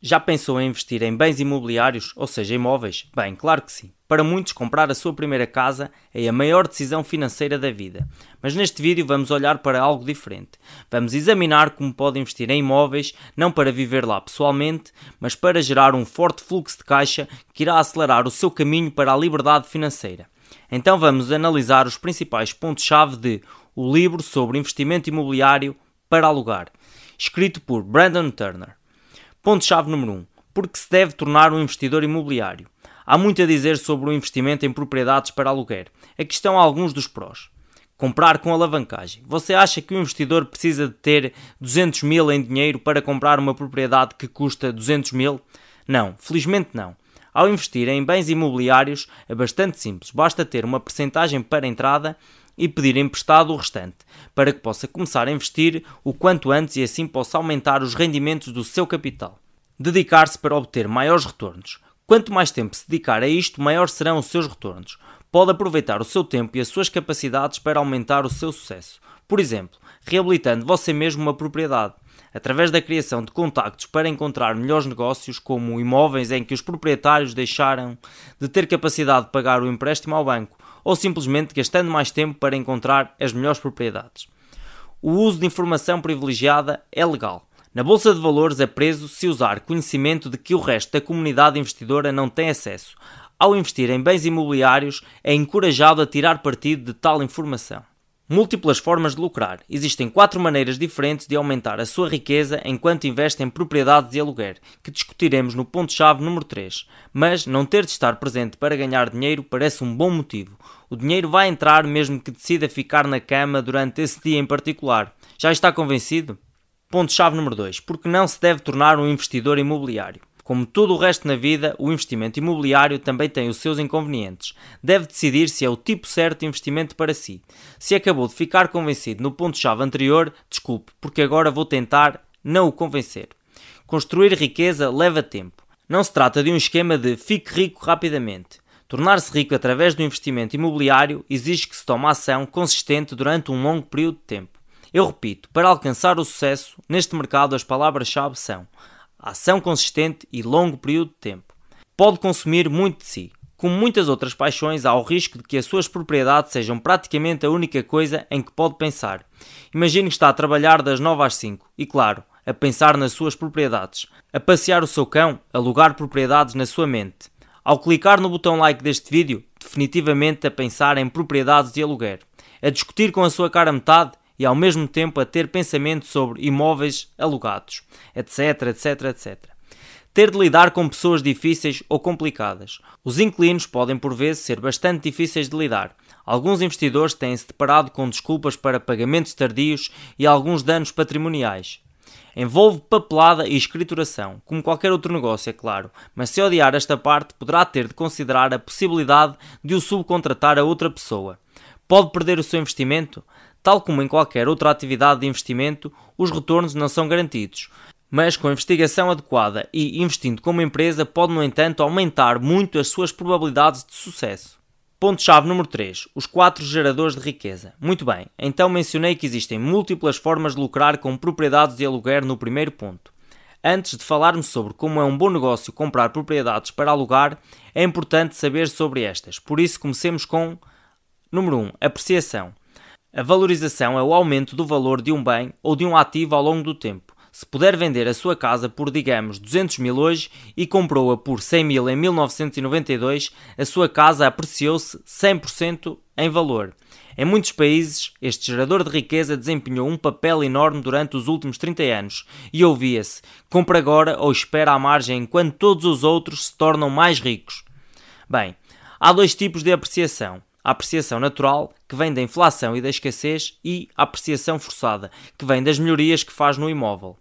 Já pensou em investir em bens imobiliários, ou seja, imóveis? Bem, claro que sim. Para muitos, comprar a sua primeira casa é a maior decisão financeira da vida. Mas neste vídeo vamos olhar para algo diferente. Vamos examinar como pode investir em imóveis, não para viver lá pessoalmente, mas para gerar um forte fluxo de caixa que irá acelerar o seu caminho para a liberdade financeira. Então vamos analisar os principais pontos-chave de O livro sobre investimento imobiliário para alugar, escrito por Brandon Turner. Ponto-chave número 1. Um, porque se deve tornar um investidor imobiliário. Há muito a dizer sobre o investimento em propriedades para aluguer. Aqui estão alguns dos prós. Comprar com alavancagem. Você acha que o investidor precisa de ter 200 mil em dinheiro para comprar uma propriedade que custa 200 mil? Não, felizmente não. Ao investir em bens imobiliários é bastante simples, basta ter uma percentagem para entrada e pedir emprestado o restante, para que possa começar a investir o quanto antes e assim possa aumentar os rendimentos do seu capital. Dedicar-se para obter maiores retornos. Quanto mais tempo se dedicar a isto, maior serão os seus retornos. Pode aproveitar o seu tempo e as suas capacidades para aumentar o seu sucesso. Por exemplo, reabilitando você mesmo uma propriedade, através da criação de contactos para encontrar melhores negócios, como imóveis em que os proprietários deixaram de ter capacidade de pagar o empréstimo ao banco ou simplesmente gastando mais tempo para encontrar as melhores propriedades. O uso de informação privilegiada é legal. Na Bolsa de Valores é preso se usar conhecimento de que o resto da comunidade investidora não tem acesso. Ao investir em bens imobiliários, é encorajado a tirar partido de tal informação. Múltiplas formas de lucrar. Existem quatro maneiras diferentes de aumentar a sua riqueza enquanto investe em propriedades de aluguer, que discutiremos no ponto-chave número 3. Mas não ter de estar presente para ganhar dinheiro parece um bom motivo. O dinheiro vai entrar mesmo que decida ficar na cama durante esse dia em particular. Já está convencido? Ponto-chave número 2. Porque não se deve tornar um investidor imobiliário. Como todo o resto na vida, o investimento imobiliário também tem os seus inconvenientes. Deve decidir se é o tipo certo de investimento para si. Se acabou de ficar convencido no ponto-chave anterior, desculpe, porque agora vou tentar não o convencer. Construir riqueza leva tempo. Não se trata de um esquema de fique rico rapidamente. Tornar-se rico através do investimento imobiliário exige que se tome ação consistente durante um longo período de tempo. Eu repito, para alcançar o sucesso, neste mercado as palavras-chave são ação consistente e longo período de tempo. Pode consumir muito de si. Como muitas outras paixões, há o risco de que as suas propriedades sejam praticamente a única coisa em que pode pensar. Imagine que está a trabalhar das 9 às 5 e, claro, a pensar nas suas propriedades, a passear o seu cão, a alugar propriedades na sua mente. Ao clicar no botão like deste vídeo, definitivamente a pensar em propriedades de aluguer, a discutir com a sua cara metade e ao mesmo tempo a ter pensamento sobre imóveis alugados, etc, etc, etc. Ter de lidar com pessoas difíceis ou complicadas. Os inquilinos podem por vezes ser bastante difíceis de lidar. Alguns investidores têm-se deparado com desculpas para pagamentos tardios e alguns danos patrimoniais. Envolve papelada e escrituração, como qualquer outro negócio, é claro, mas se odiar esta parte, poderá ter de considerar a possibilidade de o subcontratar a outra pessoa. Pode perder o seu investimento? Tal como em qualquer outra atividade de investimento, os retornos não são garantidos. Mas com investigação adequada e investindo como empresa, pode, no entanto, aumentar muito as suas probabilidades de sucesso. Ponto-chave número 3. Os quatro geradores de riqueza. Muito bem, então mencionei que existem múltiplas formas de lucrar com propriedades de aluguer no primeiro ponto. Antes de falarmos sobre como é um bom negócio comprar propriedades para alugar, é importante saber sobre estas. Por isso, comecemos com número 1. Apreciação. A valorização é o aumento do valor de um bem ou de um ativo ao longo do tempo. Se puder vender a sua casa por, digamos, 200 mil hoje e comprou-a por 100 mil em 1992, a sua casa apreciou-se 100% em valor. Em muitos países, este gerador de riqueza desempenhou um papel enorme durante os últimos 30 anos e ouvia-se: compra agora ou espera à margem enquanto todos os outros se tornam mais ricos. Bem, há dois tipos de apreciação a apreciação natural, que vem da inflação e da escassez, e a apreciação forçada, que vem das melhorias que faz no imóvel.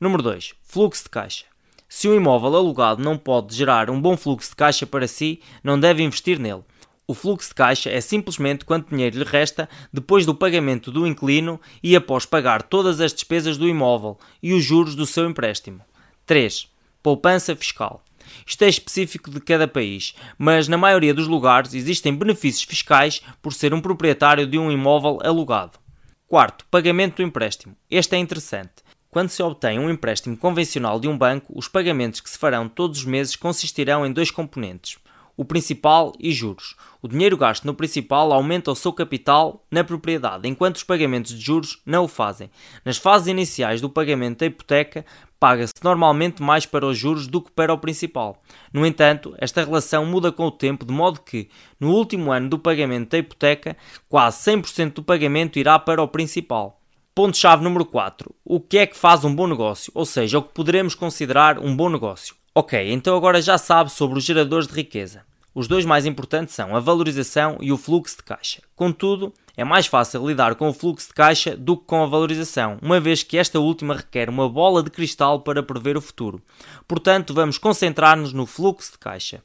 Número 2. Fluxo de caixa. Se um imóvel alugado não pode gerar um bom fluxo de caixa para si, não deve investir nele. O fluxo de caixa é simplesmente quanto dinheiro lhe resta depois do pagamento do inquilino e após pagar todas as despesas do imóvel e os juros do seu empréstimo. 3. Poupança fiscal. Isto é específico de cada país, mas na maioria dos lugares existem benefícios fiscais por ser um proprietário de um imóvel alugado. Quarto, pagamento do empréstimo. Este é interessante. Quando se obtém um empréstimo convencional de um banco, os pagamentos que se farão todos os meses consistirão em dois componentes: o principal e juros. O dinheiro gasto no principal aumenta o seu capital na propriedade, enquanto os pagamentos de juros não o fazem. Nas fases iniciais do pagamento da hipoteca, paga-se normalmente mais para os juros do que para o principal. No entanto, esta relação muda com o tempo, de modo que, no último ano do pagamento da hipoteca, quase 100% do pagamento irá para o principal. Ponto-chave número 4. O que é que faz um bom negócio? Ou seja, o que poderemos considerar um bom negócio. Ok, então agora já sabe sobre os geradores de riqueza. Os dois mais importantes são a valorização e o fluxo de caixa. Contudo, é mais fácil lidar com o fluxo de caixa do que com a valorização, uma vez que esta última requer uma bola de cristal para prever o futuro. Portanto, vamos concentrar-nos no fluxo de caixa.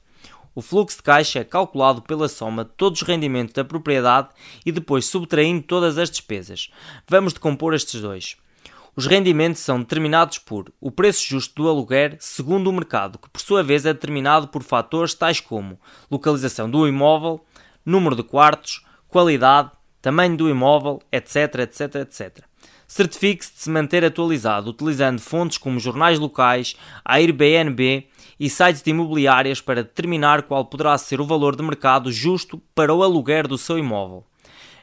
O fluxo de caixa é calculado pela soma de todos os rendimentos da propriedade e depois subtraindo todas as despesas. Vamos decompor estes dois. Os rendimentos são determinados por o preço justo do aluguer segundo o mercado, que por sua vez é determinado por fatores tais como localização do imóvel, número de quartos, qualidade, tamanho do imóvel, etc, etc, etc. Certifique-se de se manter atualizado utilizando fontes como jornais locais, Airbnb e sites de imobiliárias para determinar qual poderá ser o valor de mercado justo para o aluguer do seu imóvel.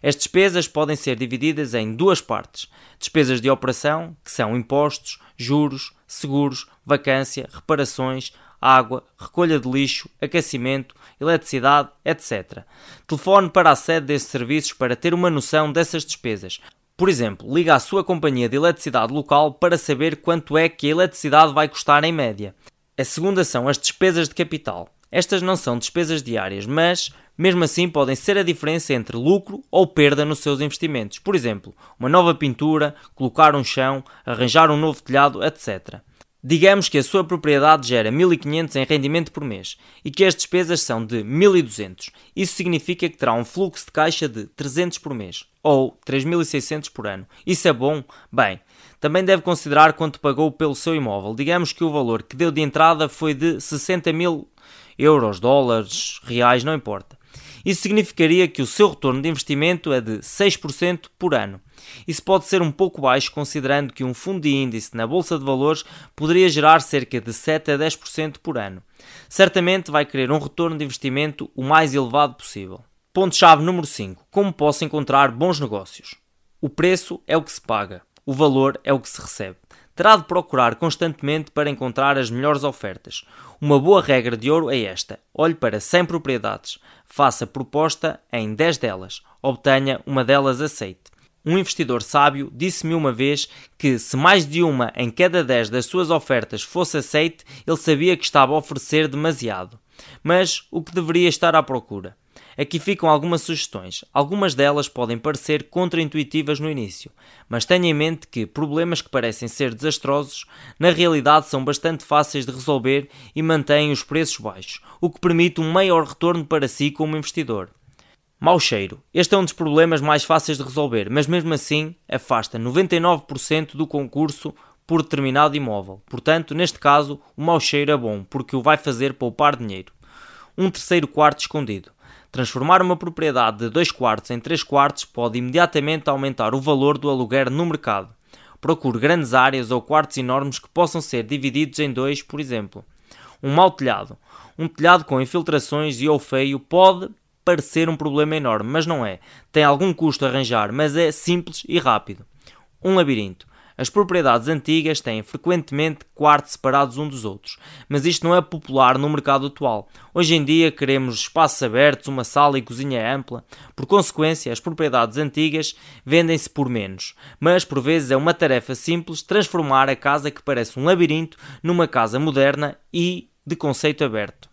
As despesas podem ser divididas em duas partes: despesas de operação, que são impostos, juros, seguros, vacância, reparações, água, recolha de lixo, aquecimento, eletricidade, etc. Telefone para a sede desses serviços para ter uma noção dessas despesas. Por exemplo, liga à sua companhia de eletricidade local para saber quanto é que a eletricidade vai custar em média. A segunda são as despesas de capital. Estas não são despesas diárias, mas mesmo assim, podem ser a diferença entre lucro ou perda nos seus investimentos. Por exemplo, uma nova pintura, colocar um chão, arranjar um novo telhado, etc. Digamos que a sua propriedade gera 1500 em rendimento por mês e que as despesas são de 1200. Isso significa que terá um fluxo de caixa de 300 por mês ou 3600 por ano. Isso é bom? Bem, também deve considerar quanto pagou pelo seu imóvel. Digamos que o valor que deu de entrada foi de 60 mil euros, dólares, reais, não importa. Isso significaria que o seu retorno de investimento é de 6% por ano. Isso pode ser um pouco baixo, considerando que um fundo de índice na Bolsa de Valores poderia gerar cerca de 7 a 10% por ano. Certamente vai querer um retorno de investimento o mais elevado possível. Ponto-chave número 5. Como posso encontrar bons negócios? O preço é o que se paga, o valor é o que se recebe terá de procurar constantemente para encontrar as melhores ofertas. Uma boa regra de ouro é esta: olhe para 100 propriedades, faça proposta em 10 delas, obtenha uma delas aceite. Um investidor sábio disse-me uma vez que, se mais de uma em cada 10 das suas ofertas fosse aceite, ele sabia que estava a oferecer demasiado. Mas o que deveria estar à procura? Aqui ficam algumas sugestões. Algumas delas podem parecer contraintuitivas no início, mas tenha em mente que problemas que parecem ser desastrosos, na realidade são bastante fáceis de resolver e mantêm os preços baixos, o que permite um maior retorno para si como investidor. Mau cheiro. Este é um dos problemas mais fáceis de resolver, mas mesmo assim afasta 99% do concurso por determinado imóvel. Portanto, neste caso, o mau cheiro é bom, porque o vai fazer poupar dinheiro. Um terceiro quarto escondido. Transformar uma propriedade de 2 quartos em 3 quartos pode imediatamente aumentar o valor do aluguer no mercado. Procure grandes áreas ou quartos enormes que possam ser divididos em dois, por exemplo. Um mau telhado. Um telhado com infiltrações e ou feio pode parecer um problema enorme, mas não é. Tem algum custo arranjar, mas é simples e rápido. Um labirinto. As propriedades antigas têm frequentemente quartos separados uns dos outros, mas isto não é popular no mercado atual. Hoje em dia queremos espaços abertos, uma sala e cozinha ampla. Por consequência, as propriedades antigas vendem-se por menos, mas por vezes é uma tarefa simples transformar a casa que parece um labirinto numa casa moderna e de conceito aberto.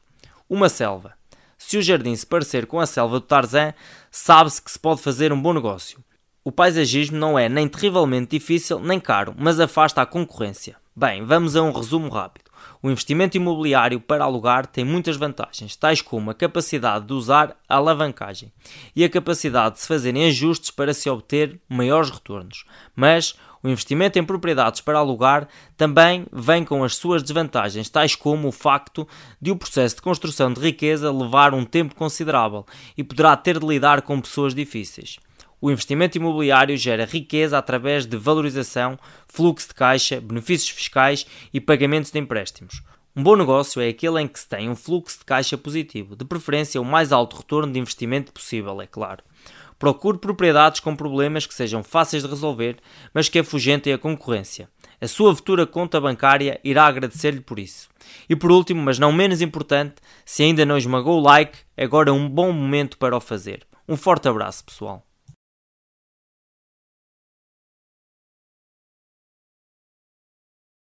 Uma selva. Se o jardim se parecer com a selva do Tarzan, sabe-se que se pode fazer um bom negócio. O paisagismo não é nem terrivelmente difícil nem caro, mas afasta a concorrência. Bem, vamos a um resumo rápido. O investimento imobiliário para alugar tem muitas vantagens, tais como a capacidade de usar a alavancagem e a capacidade de se fazerem ajustes para se obter maiores retornos. Mas o investimento em propriedades para alugar também vem com as suas desvantagens, tais como o facto de o processo de construção de riqueza levar um tempo considerável e poderá ter de lidar com pessoas difíceis. O investimento imobiliário gera riqueza através de valorização, fluxo de caixa, benefícios fiscais e pagamentos de empréstimos. Um bom negócio é aquele em que se tem um fluxo de caixa positivo, de preferência o mais alto retorno de investimento possível, é claro. Procure propriedades com problemas que sejam fáceis de resolver, mas que afugentem a concorrência. A sua futura conta bancária irá agradecer-lhe por isso. E por último, mas não menos importante, se ainda não esmagou o like, agora é um bom momento para o fazer. Um forte abraço, pessoal.